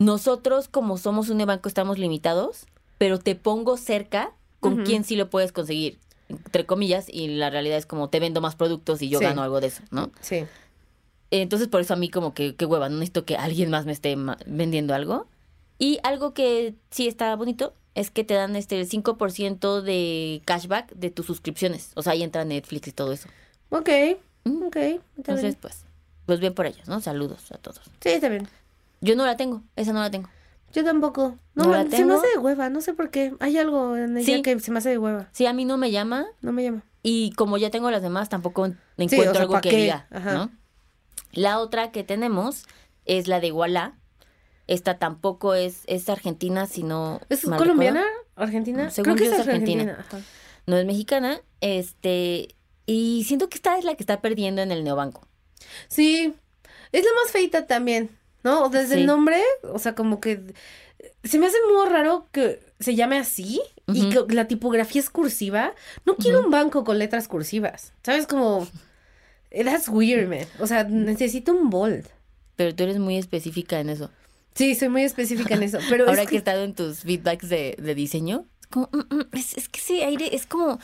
nosotros como somos un banco estamos limitados, pero te pongo cerca con Ujú. quién sí lo puedes conseguir, entre comillas, y la realidad es como te vendo más productos y yo Sí. gano algo de eso, ¿no? Sí. Entonces por eso a mí como que, qué hueva, no necesito que alguien más me esté vendiendo algo. Y algo que sí está bonito es que te dan este el 5% de cashback de tus suscripciones. O sea, ahí entra Netflix y todo eso. Ok. Ok. Entonces, bien. pues, pues bien por ellos, ¿no? Saludos a todos. Sí, está bien. Yo no la tengo, esa no la tengo. Yo tampoco. No, ¿No me- la se me tengo? hace de hueva, no sé por qué. Hay algo en ella Sí. que se me hace de hueva. Sí, a mí no me llama No me llama. y como ya tengo las demás, tampoco Sí, encuentro o sea, algo ¿pa' que diga. ¿no? La otra que tenemos es la de Walla. Esta tampoco es, es argentina, sino... ¿Es colombiana? recuerdo, ¿Argentina? Según Creo que yo es argentina. No es mexicana. Este... Y siento que esta es la que está perdiendo en el neobanco. Sí. Es la más feita también, ¿no? Desde Sí. el nombre, o sea, como que se me hace muy raro que se llame así y que la tipografía es cursiva. No quiero un banco con letras cursivas. ¿Sabes? Como... That's weird, man. O sea, necesito un bold. Pero tú eres muy específica en eso. Sí, soy muy específica en eso. Pero Ahora es que he estado en tus feedbacks de, de diseño, es como, mm, mm, es, es que ese aire es como,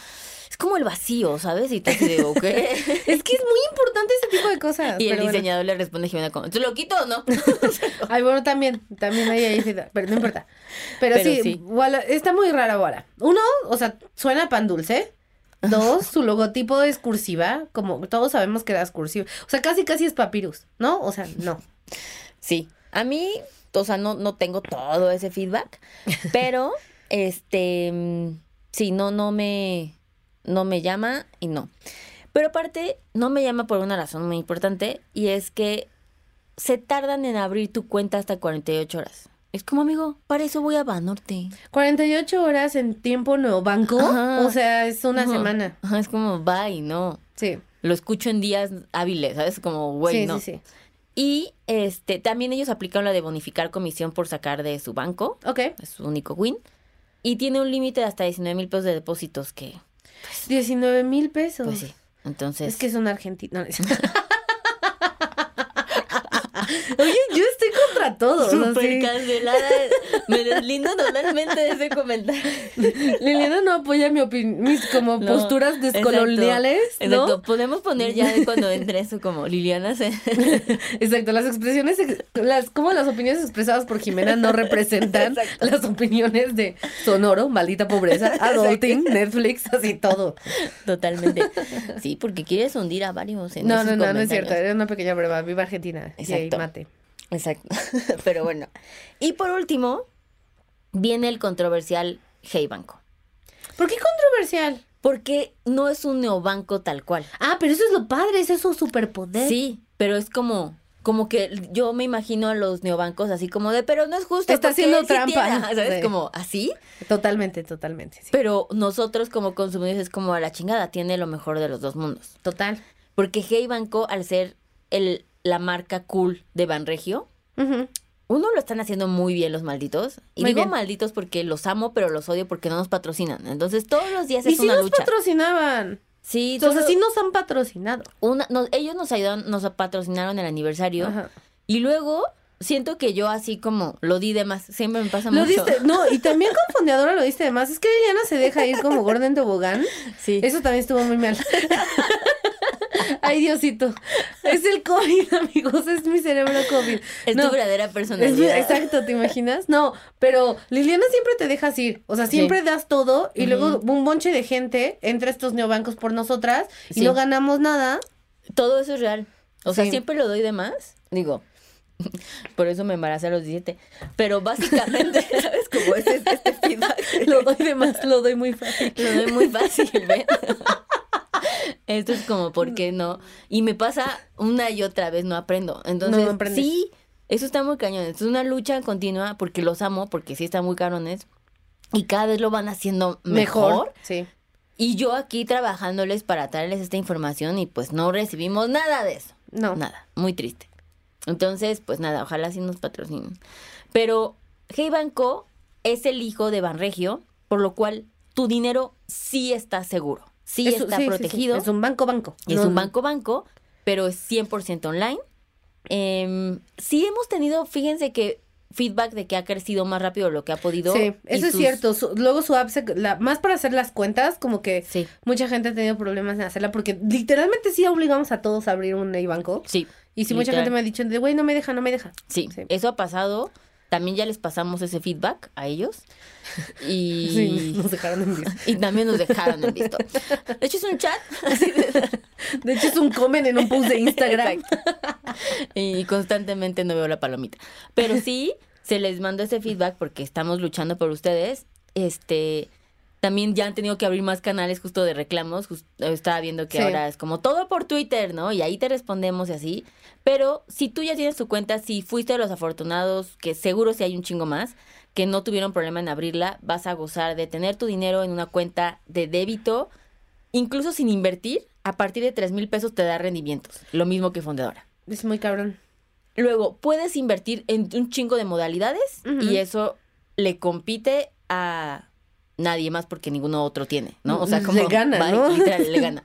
es como el vacío, ¿sabes? Y te de, ok. Es que es muy importante ese tipo de cosas. y el bueno. diseñador le responde a Jimena como, ¿tú lo quito o no? Ay, bueno, también, también hay ahí, pero no importa. Pero, Pero sí, sí. Walla- está muy rara Walla. Uno, o sea, suena pan dulce. Dos, su logotipo es cursiva, como todos sabemos que es cursiva. O sea, casi casi es papyrus, ¿no? O sea, no. Sí, a mí, o sea, no, no tengo todo ese feedback, pero, este, mm, sí, no, no me, no me llama y no. Pero aparte, no me llama por una razón muy importante y es que se tardan en abrir tu cuenta hasta 48 horas. Es como, amigo, para eso voy a Banorte. 48 horas en tiempo neobanco, Ajá. o sea, es una Ajá. semana. Ajá, es como, bye, no. Sí. lo escucho en días hábiles, ¿sabes? Como, güey, sí, no. sí, sí. Y este también ellos aplicaron la de bonificar comisión por sacar de su banco. Ok. Es su único win. Y tiene un límite de hasta 19 mil pesos de depósitos que, 19 mil pesos. pues sí. Entonces, Es que son argentinos. Oye, yo estoy contra todo. súper cancelada. Me deslindo totalmente de ese comentario. Liliana no apoya mi mis como No, posturas descoloniales, Exacto. ¿no? Exacto. Podemos poner ya de cuando entre eso como Liliana se... Exacto, las expresiones, ex- las, como las opiniones expresadas por Jimena no representan Exacto. las opiniones de Sonoro, maldita pobreza, Adulting, Netflix, así todo. Totalmente. Sí, porque quieres hundir a varios en No, esos no, no, no es cierto, era una pequeña breva, viva Argentina, ahí Exacto. mate. Exacto. Pero bueno. Y por último, viene el controversial Hey Banco. ¿Por qué controversial? Porque no es un neobanco tal cual. Ah, pero eso es lo padre, ese es su superpoder. Sí, pero es como, como que yo me imagino a los neobancos así como de, pero no es justo. Está haciendo sí trampa. tiene", ¿Sabes? Sí. Como así. Totalmente, totalmente, sí. Pero nosotros como consumidores es como a la chingada, tiene lo mejor de los dos mundos. Total. Porque Hey Banco, al ser el, la marca cool de Banregio, Ujú. uno lo están haciendo muy bien los malditos. Y Muy digo bien. malditos porque los amo, pero los odio porque no nos patrocinan. Entonces todos los días Y es sí una nos lucha. patrocinaban. Sí, solo sí nos han patrocinado. una, nos- ellos nos ayudaron, nos patrocinaron el aniversario. Ajá. Y luego siento que yo así como lo di de más. Siempre me pasa Lo mucho. diste, no, y también con Fondeadora lo diste de más. Es que Liliana se deja ir como gorda en tobogán. Sí. Eso también estuvo muy mal. Ay, Diosito. Es el COVID, amigos. Es mi cerebro COVID. Es No, tu verdadera es personalidad. exacto, ¿te imaginas? No, pero Liliana siempre te dejas ir. O sea, siempre das todo y luego un bonche de gente entra a estos neobancos por nosotras y no ganamos nada. Todo eso es real. O sea, Sí. siempre lo doy de más. Digo, por eso me embaracé a los 17. Pero básicamente, ¿sabes? Como este, este feedback. Lo doy de más, lo doy muy fácil. Lo doy muy fácil, ¿ven? Esto es como, ¿por qué no? Y me pasa una y otra vez, no aprendo. Entonces, No sí, eso está muy cañón. Es una lucha continua porque los amo, porque sí están muy carones. Y cada vez lo van haciendo mejor. Mejor. Sí. Y yo aquí trabajándoles para traerles esta información y pues no recibimos nada de eso. No. Nada, muy triste. Entonces, pues nada, ojalá sí nos patrocinen. Pero Hey Banco es el hijo de Banregio, por lo cual tu dinero sí está seguro, sí Es- está sí, sí, sí. protegido. Es un banco, banco. Es No, un banco banco, pero es 100% online. Em, sí hemos tenido, fíjense que feedback de que ha crecido más rápido lo que ha podido. Sí, eso es cierto. Su- luego su app, se- la- más para hacer las cuentas, como que Sí, mucha gente ha tenido problemas en hacerla porque literalmente sí obligamos a todos a abrir un banco. sí. Y si mucha gente me ha dicho, de güey, no me deja, no me deja. Sí, Sí. eso ha pasado. También ya les pasamos ese feedback a ellos. Y, Sí, nos dejaron en visto. y también nos dejaron en visto. De hecho, es un chat. de- hecho, es un comen en un post de Instagram. Exacto. Y constantemente no veo la palomita. Pero sí, se les mandó ese feedback porque estamos luchando por ustedes. Este. También ya han tenido que abrir más canales justo de reclamos. Jus- estaba viendo que Sí. ahora es como todo por Twitter, ¿no? Y ahí te respondemos y así. Pero si tú ya tienes tu cuenta, si fuiste de los afortunados, que seguro si hay un chingo más, que no tuvieron problema en abrirla, vas a gozar de tener tu dinero en una cuenta de débito, incluso sin invertir, a partir de 3 mil pesos te da rendimientos. Lo mismo que Fundadora. Es muy cabrón. Luego, puedes invertir en un chingo de modalidades y eso le compite a nadie más porque ninguno otro tiene, ¿no? O sea, Le como gana, bye, ¿no? literal, le gana.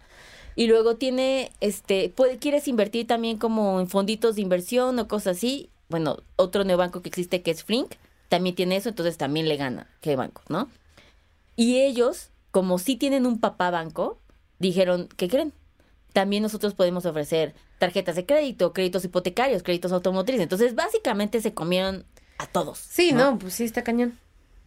Y luego tiene, este, puede, quieres invertir también como en fonditos de inversión o cosas así. Bueno, otro neobanco que existe que es Flink, también tiene eso, entonces también le gana que banco, ¿no? Y ellos, como sí tienen un papá banco, dijeron, ¿qué creen? También nosotros podemos ofrecer tarjetas de crédito, créditos hipotecarios, créditos automotrices. Entonces, básicamente se comieron a todos. Sí, no, pues sí, está cañón.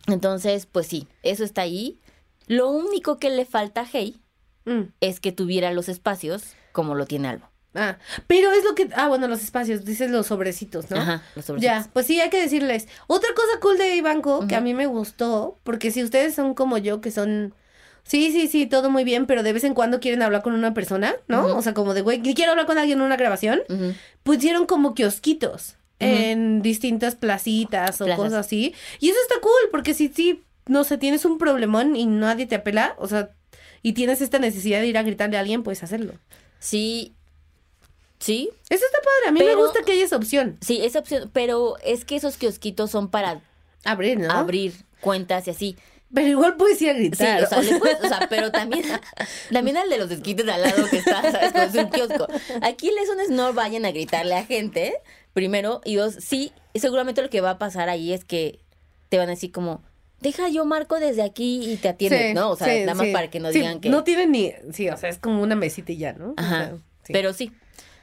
Entonces, pues sí, eso está ahí. Lo único que le falta a Hey Mm. es que tuviera los espacios como lo tiene Albo. Ah, pero es lo que. Ah, bueno, los espacios, dices los sobrecitos, ¿no? Ajá, los sobrecitos. Ya, pues sí, hay que decirles. Otra cosa cool de Banco que a mí me gustó, porque si ustedes son como yo, que son. Sí, sí, sí, todo muy bien, pero de vez en cuando quieren hablar con una persona, ¿no? O sea, como de, güey, quiero hablar con alguien en una grabación. Pusieron como kiosquitos En distintas placitas o Plazas. cosas así. Y eso está cool, porque si sí, no sé, tienes un problemón y nadie te apela, o sea, y tienes esta necesidad de ir a gritarle a alguien, puedes hacerlo. Sí. Sí. Eso está padre. A mí me gusta que haya esa opción. Sí, esa opción. Pero es que esos kiosquitos son para Abrir, ¿no? abrir cuentas y así. Pero igual puedes ir a Sí, gritar. o sea, le puedes- o sea, pero también, también al de los esquites de al lado que está, ¿sabes? Como es un kiosco. Aquí les es no vayan a gritarle a gente, primero, y dos, sí, seguramente lo que va a pasar ahí es que te van a decir como, deja yo marco desde aquí y te atienden, Sí, ¿no? O sea, sí, nada más sí. para que no digan que... No tienen ni. Sí, o sea, es como una mesita y ya, ¿no? O Ajá, sea, pero sí.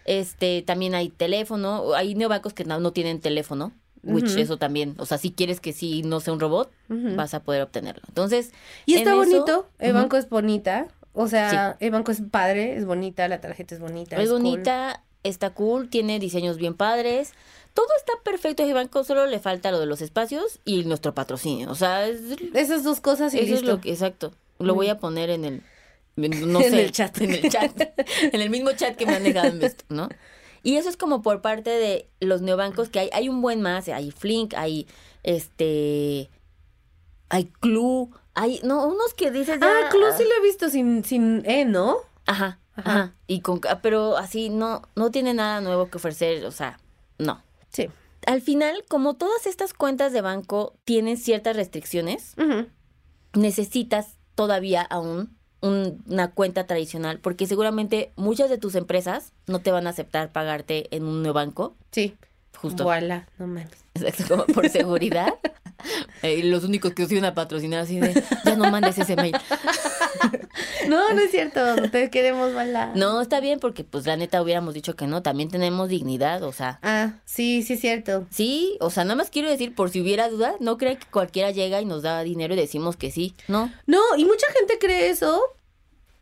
Este, también hay teléfono, hay neobancos que no, no tienen teléfono, which eso también, o sea, si quieres que sí no sea un robot, vas a poder obtenerlo. Entonces, Y en está eso- bonito. El banco es bonita. O sea, el banco es padre, es bonita, la tarjeta es bonita. Es bonita, está cool, tiene diseños bien padres. Todo está perfecto ese banco, solo le falta lo de los espacios y nuestro patrocinio. O sea, es, Esas dos cosas y eso es lo que, exacto. Lo voy a poner en el, no En sé, el chat. en el chat, en el mismo chat que me han dejado en esto, ¿no? Y eso es como por parte de los neobancos que hay, hay un buen más, hay Flink, hay este, hay Clue, hay, no, unos que dices ya- Ah, Club sí lo he visto sin, sin E, ¿no? Ajá, Ajá. ajá. Y con, pero así no, no tiene nada nuevo que ofrecer, o sea, no. Sí. Al final, como todas estas cuentas de banco tienen ciertas restricciones, necesitas todavía aún un- una cuenta tradicional, porque seguramente muchas de tus empresas no te van a aceptar pagarte en un neobanco, Sí. justo Voilà, no mames. exacto, como por seguridad. Eh, los únicos que os iban a patrocinar así de, ya no mandes ese mail. No, no es cierto. No te queremos bailar. No, está bien porque pues la neta hubiéramos dicho que no, también tenemos dignidad, o sea, Ah, sí, sí es cierto. Sí, o sea, nada más quiero decir, por si hubiera duda, no crean que cualquiera llega y nos da dinero y decimos que sí. No, No, y mucha gente cree eso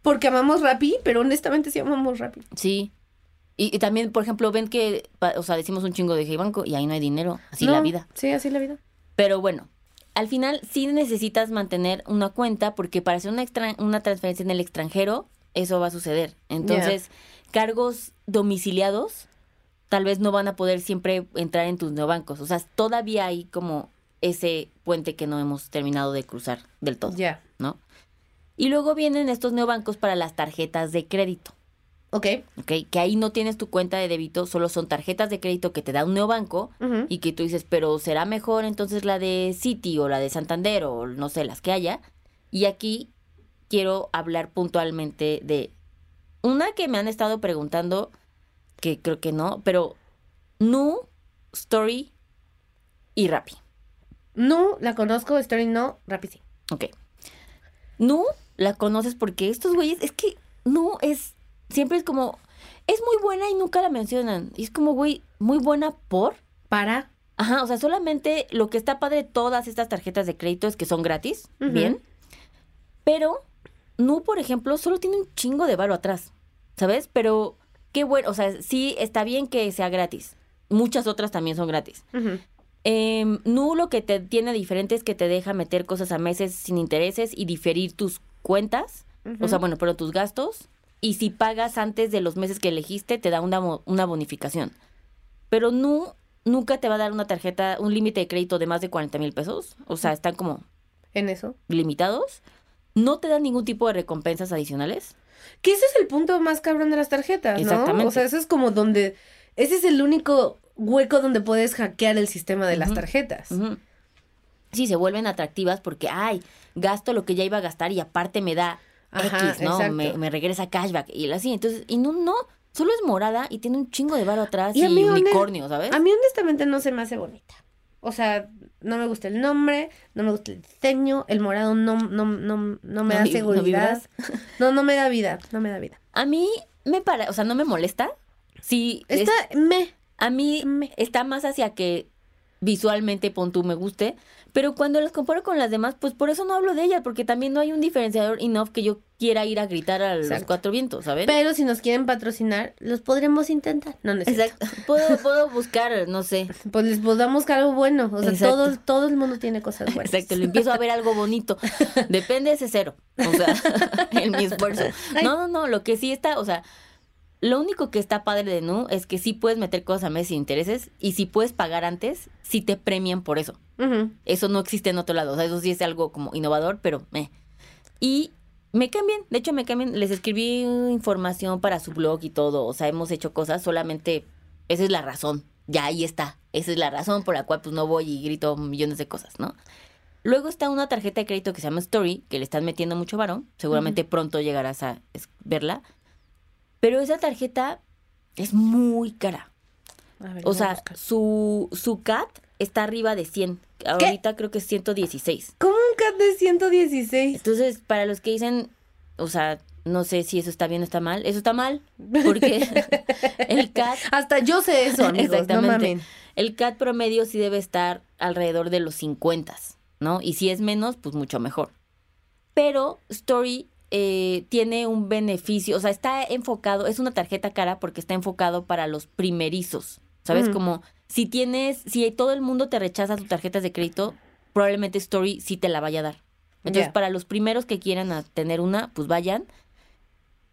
porque amamos Rappi, pero honestamente sí amamos Rappi. sí. Y, y también, por ejemplo, ven que, o sea, decimos un chingo de Hey Banco y ahí no hay dinero, así No, la vida. Sí, así la vida. Pero bueno, al final sí necesitas mantener una cuenta porque para hacer una, extra- una transferencia en el extranjero, eso va a suceder. Entonces, cargos domiciliados tal vez no van a poder siempre entrar en tus neobancos. O sea, todavía hay como ese puente que no hemos terminado de cruzar del todo. Ya. ¿no? Y luego vienen estos neobancos para las tarjetas de crédito, Ok. ¿ok? Que ahí no tienes tu cuenta de débito, solo son tarjetas de crédito que te da un neobanco Ujú. y que tú dices, pero será mejor entonces la de Citi o la de Santander o no sé, las que haya. Y aquí quiero hablar puntualmente de una que me han estado preguntando, que creo que no, pero Nu, Story y Rappi. No, la conozco, Story no, Rappi sí. Ok. Nu la conoces porque estos güeyes, es que Nu es, siempre es como, es muy buena y nunca la mencionan. Y es como, güey, muy buena por. Para. Ajá, o sea, solamente lo que está padre de todas estas tarjetas de crédito es que son gratis, bien. Pero Nu, por ejemplo, solo tiene un chingo de varo atrás, ¿sabes? Pero qué bueno, o sea, sí está bien que sea gratis. Muchas otras también son gratis. Eh, Nu lo que te tiene diferente es que te deja meter cosas a meses sin intereses y diferir tus cuentas, o sea, bueno, pero tus gastos. Y si pagas antes de los meses que elegiste, te da una, una bonificación. Pero Nu nunca te va a dar una tarjeta, un límite de crédito de más de 40 mil pesos. O sea, están como En eso. limitados. No te dan ningún tipo de recompensas adicionales. Que ese es el punto más cabrón de las tarjetas, ¿no? Exactamente. O sea, eso es como donde. Ese es el único hueco donde puedes hackear el sistema de las tarjetas. Sí, se vuelven atractivas porque, ay, gasto lo que ya iba a gastar y aparte me da Ajá, X, ¿no? Me, me regresa cashback y así. Entonces, y no, no, solo es morada y tiene un chingo de varo atrás y, Y unicornio, ¿sabes? A mí honestamente no se me hace bonita. O sea, no me gusta el nombre, no me gusta el diseño, el morado no, no, no, no me ¿No da vi- seguridad. No, no me da vida, no me da vida. A mí me para, o sea, no me molesta. Sí, es- Está me. a mí me- está más hacia que visualmente pon tú me guste, pero cuando las comparo con las demás, pues por eso no hablo de ellas, porque también no hay un diferenciador enough que yo quiera ir a gritar a los Exacto. cuatro vientos, ¿sabes? Pero si nos quieren patrocinar, los podremos intentar. No. Exacto. Puedo, puedo buscar, no sé. Pues les podamos buscar algo bueno. O sea, Exacto. todo, todo el mundo tiene cosas buenas. Exacto, le empiezo a ver algo bonito. Depende de ese cero. O sea, en mi esfuerzo. No, no, no, lo que sí está, o sea, lo único que está padre de Nu es que sí puedes meter cosas a meses sin intereses y si puedes pagar antes, sí te premian por eso. Eso no existe en otro lado. O sea, eso sí es algo como innovador, pero eh. Y Me caen bien, de hecho me caen bien. Les escribí información para su blog y todo, o sea, hemos hecho cosas, solamente esa es la razón, ya ahí está. Esa es la razón por la cual pues no voy y grito millones de cosas, ¿no? Luego está una tarjeta de crédito que se llama Story, que le están metiendo mucho varón. Seguramente pronto llegarás a verla. Pero esa tarjeta es muy cara. o sea, su, su CAT está arriba de 100. Ahorita creo que es 116. ¿Cómo un CAT de 116? Entonces, para los que dicen, o sea, no sé si eso está bien o está mal. Eso está mal, porque el CAT... Hasta yo sé eso, amigos, Exactamente. el CAT promedio sí debe estar alrededor de los 50, ¿no? Y si es menos, pues mucho mejor. Pero Story eh, tiene un beneficio, o sea, está enfocado, es una tarjeta cara porque está enfocado para los primerizos, ¿sabes? Como si tienes, si todo el mundo te rechaza tus tarjetas de crédito, probablemente Story sí te la vaya a dar. Entonces, para los primeros que quieran tener una, pues vayan.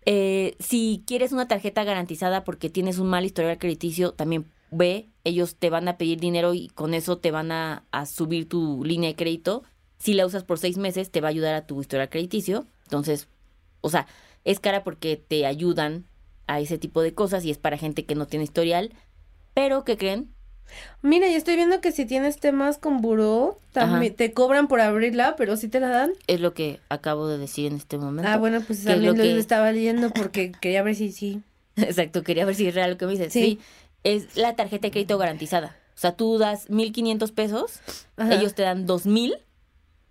Eh, si quieres una tarjeta garantizada porque tienes un mal historial crediticio, también ve, ellos te van a pedir dinero y con eso te van a, subir tu línea de crédito. Si la usas por seis meses, te va a ayudar a tu historial crediticio. Entonces, o sea, es cara porque te ayudan a ese tipo de cosas y es para gente que no tiene historial. Pero, ¿qué creen? Mira, yo estoy viendo que si tienes temas con buró, también te cobran por abrirla, pero sí te la dan. Es lo que acabo de decir en este momento. Ah, bueno, pues también lo, que... estaba leyendo porque quería ver si sí. Exacto, quería ver si es real lo que me dices. Sí. Es la tarjeta de crédito garantizada. O sea, tú das 1.500 pesos, ellos te dan 2.000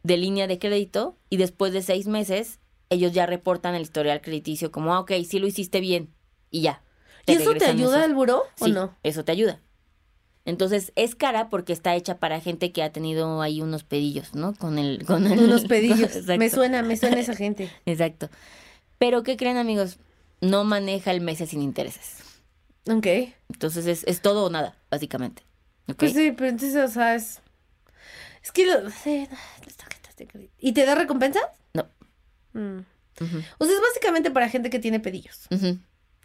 de línea de crédito y después de seis meses ellos ya reportan el historial crediticio como, ah, ok, sí lo hiciste bien y ya. ¿Y eso te ayuda al buró o no? Eso te ayuda. Entonces es cara porque está hecha para gente que ha tenido ahí unos pedillos, ¿no? Con el, con unos pedillos. me suena, me suena esa gente. Exacto. Pero ¿qué creen amigos? No maneja el mes sin intereses. Ok. Entonces es, es todo o nada, básicamente. Pues sí, pero entonces, o sea, es. Es que lo, sí, ¿Y te da recompensa? No. Mm. O sea, es básicamente para gente que tiene pedillos.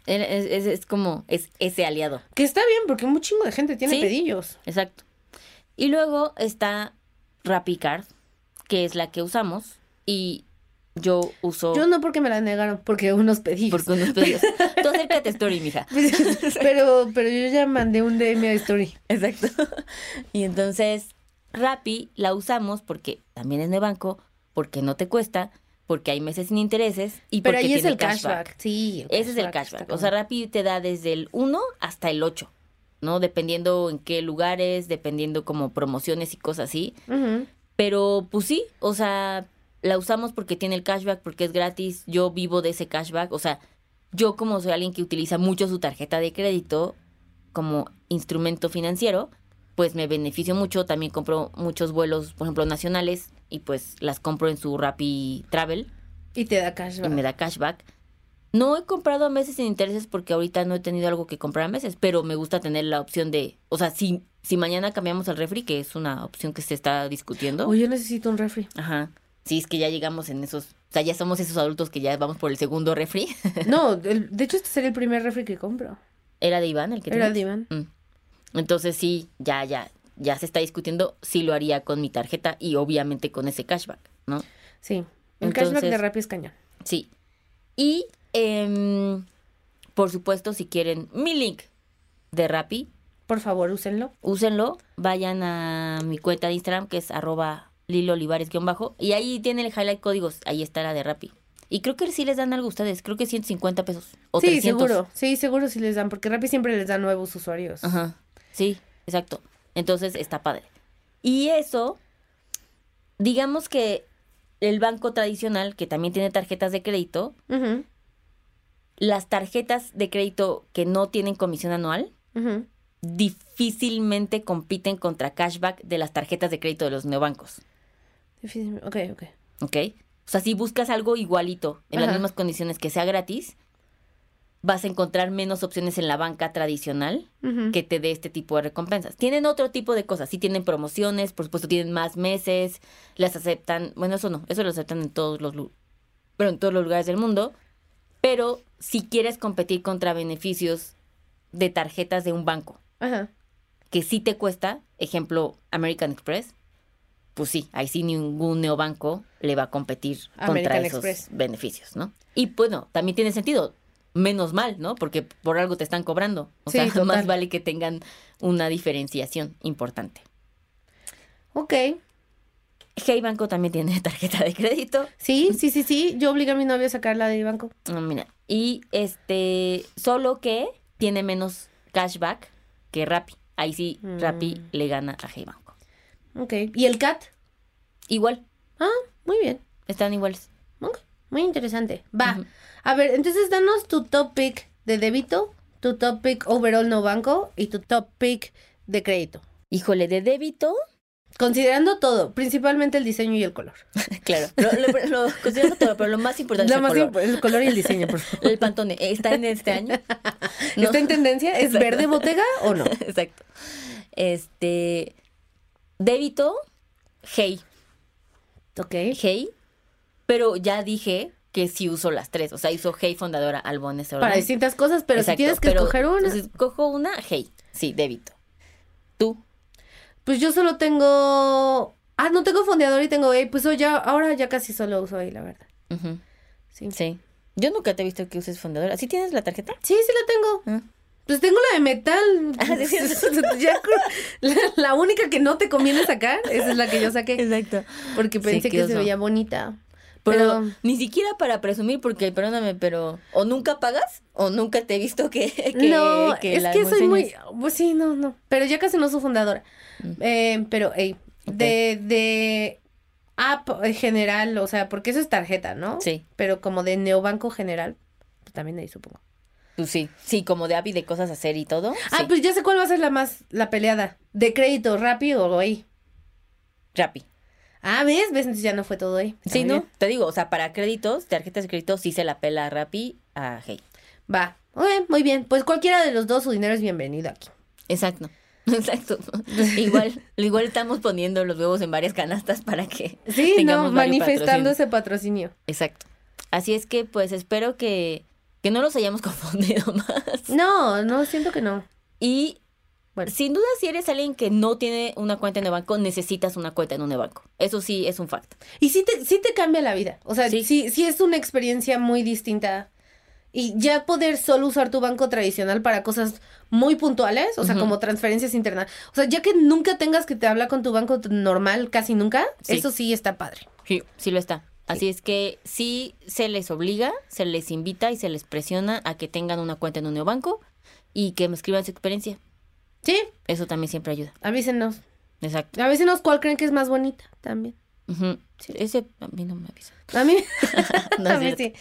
Es, como, es ese aliado. Que está bien, porque un chingo de gente tiene pedillos. Exacto. Y luego está RappiCard, que es la que usamos. Y yo uso. Yo no porque me la negaron, porque unos pedillos. Porque unos pedillos. Tú acércate a Story, mija. pero, pero yo ya mandé un DM a Story. Exacto. Y entonces, Rappi la usamos porque también es de banco, porque no te cuesta porque hay meses sin intereses y Pero porque ahí es el cashback. Sí, ese es el cashback. O sea, Rappi te da desde el 1 hasta el 8, ¿no? Dependiendo en qué lugares, dependiendo como promociones y cosas así. Pero pues sí, o sea, la usamos porque tiene el cashback, porque es gratis. Yo vivo de ese cashback. O sea, yo como soy alguien que utiliza mucho su tarjeta de crédito como instrumento financiero, pues me beneficio mucho. También compro muchos vuelos, por ejemplo, nacionales y pues las compro en su Rappi Travel. Y te da cashback. Y me da cashback. No he comprado a meses sin intereses porque ahorita no he tenido algo que comprar a meses, pero me gusta tener la opción de, o sea, si, si mañana cambiamos al refri, que es una opción que se está discutiendo. O yo necesito un refri. Ajá. Sí, es que ya llegamos en esos, o sea, ya somos esos adultos que ya vamos por el segundo refri. no, de hecho este sería el primer refri que compro. ¿Era de Iván el que Era de Iván. Mm. Entonces sí, ya, ya, ya se está discutiendo si lo haría con mi tarjeta y obviamente con ese cashback, ¿no? Sí, el cashback de Rappi es cañón. Sí. Y, em, por supuesto, si quieren mi link de Rappi. Por favor, úsenlo. Úsenlo. Vayan a mi cuenta de Instagram, que es arroba Lilo bajo y ahí tiene el highlight códigos. Ahí está la de Rappi. Y creo que sí les dan algo a ustedes. Creo que 150 pesos. O sí, seguro. Sí, seguro sí les dan. Porque Rappi siempre les da nuevos usuarios. Ajá. Sí, exacto. Entonces está padre. Y eso, digamos que el banco tradicional, que también tiene tarjetas de crédito, las tarjetas de crédito que no tienen comisión anual, difícilmente compiten contra cashback de las tarjetas de crédito de los neobancos. Difícilmente, ok, ok. Ok. O sea, si buscas algo igualito, en las mismas condiciones que sea gratis, vas a encontrar menos opciones en la banca tradicional que te dé este tipo de recompensas. Tienen otro tipo de cosas, sí tienen promociones, por supuesto tienen más meses, las aceptan, bueno, eso no, eso lo aceptan en todos los pero en todos los lugares del mundo, pero si quieres competir contra beneficios de tarjetas de un banco, que sí te cuesta, ejemplo, American Express, pues sí, ahí sí ningún neobanco le va a competir contra esos beneficios, ¿no? Y bueno, también tiene sentido, menos mal, ¿no? Porque por algo te están cobrando. O sea, más vale que tengan una diferenciación importante. Ok. Hey Banco también tiene tarjeta de crédito. Sí, sí, sí, sí. Yo obligo a mi novio a sacarla de banco. Ah, mira. Y este, solo que tiene menos cashback que Rappi. Ahí sí, Rappi mm. le gana a Hey Banco. Ok. ¿Y el CAT? Igual. Ah, muy bien. Están iguales. Ok. Muy interesante. Va. A ver, entonces danos tu top pick de débito, tu top pick overall no banco y tu top pick de crédito. Híjole, de débito. Considerando todo, principalmente el diseño y el color. claro, lo, considerando todo, pero lo más importante es el color. el color y el diseño, por favor. El pantone, ¿está en este año? ¿Está en tendencia? ¿Es verde botega o no? Exacto. Este, débito, hey. Ok. Hey, pero ya dije que sí uso las tres. O sea, hizo Hey Fundadora Albones Para distintas cosas, pero si tienes que escoger una. Entonces, cojo una, Hey. Sí, débito. ¿Tú? Pues yo solo tengo. Ah, no tengo fondeador y tengo Hey. Pues ya, ahora ya casi solo uso Hey, la verdad. Sí. Sí. Yo nunca te he visto que uses fundadora. ¿Sí tienes la tarjeta? Sí, sí la tengo. Ah. Pues tengo la de metal. Ah, la, única que no te conviene sacar, esa es la que yo saqué. Exacto. Porque pensé que se veía bonita. Pero, ni siquiera para presumir, porque perdóname, pero o nunca pagas o nunca te he visto que. no, es que soy muy. Pues sí, no, no. Pero ya casi no soy fundadora. Mm. Eh, pero, hey, de, de app general, o sea, porque eso es tarjeta, ¿no? Sí. Pero como de neobanco general, pues también ahí supongo. Pues sí, sí, como de app y de cosas a hacer y todo. Ah, pues ya sé cuál va a ser la más, la peleada. ¿De crédito, rápido o ahí? Rappi. Ah, ¿ves? ¿Ves? Entonces ya no fue todo ahí. Sí, ¿no? Te digo, o sea, para créditos, tarjetas de crédito, sí se la pela a Rappi a Hey. Va. muy bien. Pues cualquiera de los dos, su dinero es bienvenido aquí. Exacto. Exacto. igual, igual estamos poniendo los huevos en varias canastas para que. Sí, no, manifestando ese patrocinio. Exacto. Así es que, pues espero que, que no los hayamos confundido más. No, no, siento que no. Y bueno, sin duda, si eres alguien que no tiene una cuenta en el banco, necesitas una cuenta en un banco. Eso sí es un facto. Y sí te, sí te cambia la vida. O sea, sí. sí, es una experiencia muy distinta. Y ya poder solo usar tu banco tradicional para cosas muy puntuales, o sea, como transferencias internas. O sea, ya que nunca tengas que te hablar con tu banco normal, casi nunca, eso sí está padre. Sí, sí lo está. Así es que sí se les obliga, se les invita y se les presiona a que tengan una cuenta en un neobanco y que me escriban su experiencia. Sí. Eso también siempre ayuda. Avísenos. Exacto. Avísenos cuál creen que es más bonita también. Ese a mí no me avisa. A mí, a mí sí.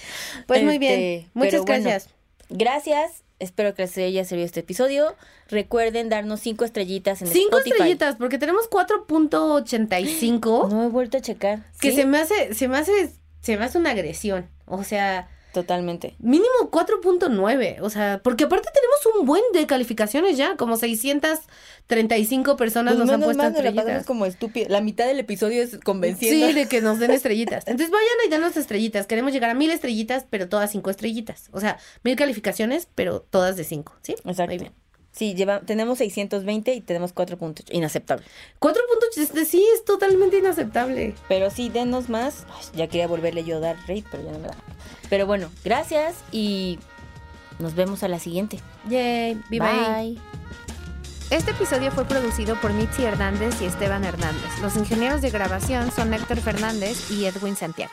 Pues muy bien. Este, Muchas gracias. gracias. Espero que les haya servido este episodio. Recuerden darnos cinco estrellitas en cinco Spotify. Cinco estrellitas, porque tenemos 4.85. No he vuelto a checar. Que se me hace, se me hace, se me hace una agresión. O sea, Totalmente. Mínimo 4.9, o sea, porque aparte tenemos un buen de calificaciones ya, como 635 personas pues nos han puesto estrellitas. como estúpido. La mitad del episodio es convenciendo. Sí, de que nos den estrellitas. Entonces vayan y denos estrellitas. Queremos llegar a mil estrellitas, pero todas cinco estrellitas. O sea, mil calificaciones, pero todas de cinco, ¿sí? Exacto. Muy bien. Sí, lleva, tenemos 620 y tenemos 4 puntos. Inaceptable. 4 puntos, sí, es totalmente inaceptable. Pero sí, denos más. ya quería volverle yo a dar rate, pero ya no me da. Pero bueno, gracias y nos vemos a la siguiente. Yay, bye. bye. Este episodio fue producido por Mitzi Hernández y Esteban Hernández. Los ingenieros de grabación son Héctor Fernández y Edwin Santiago.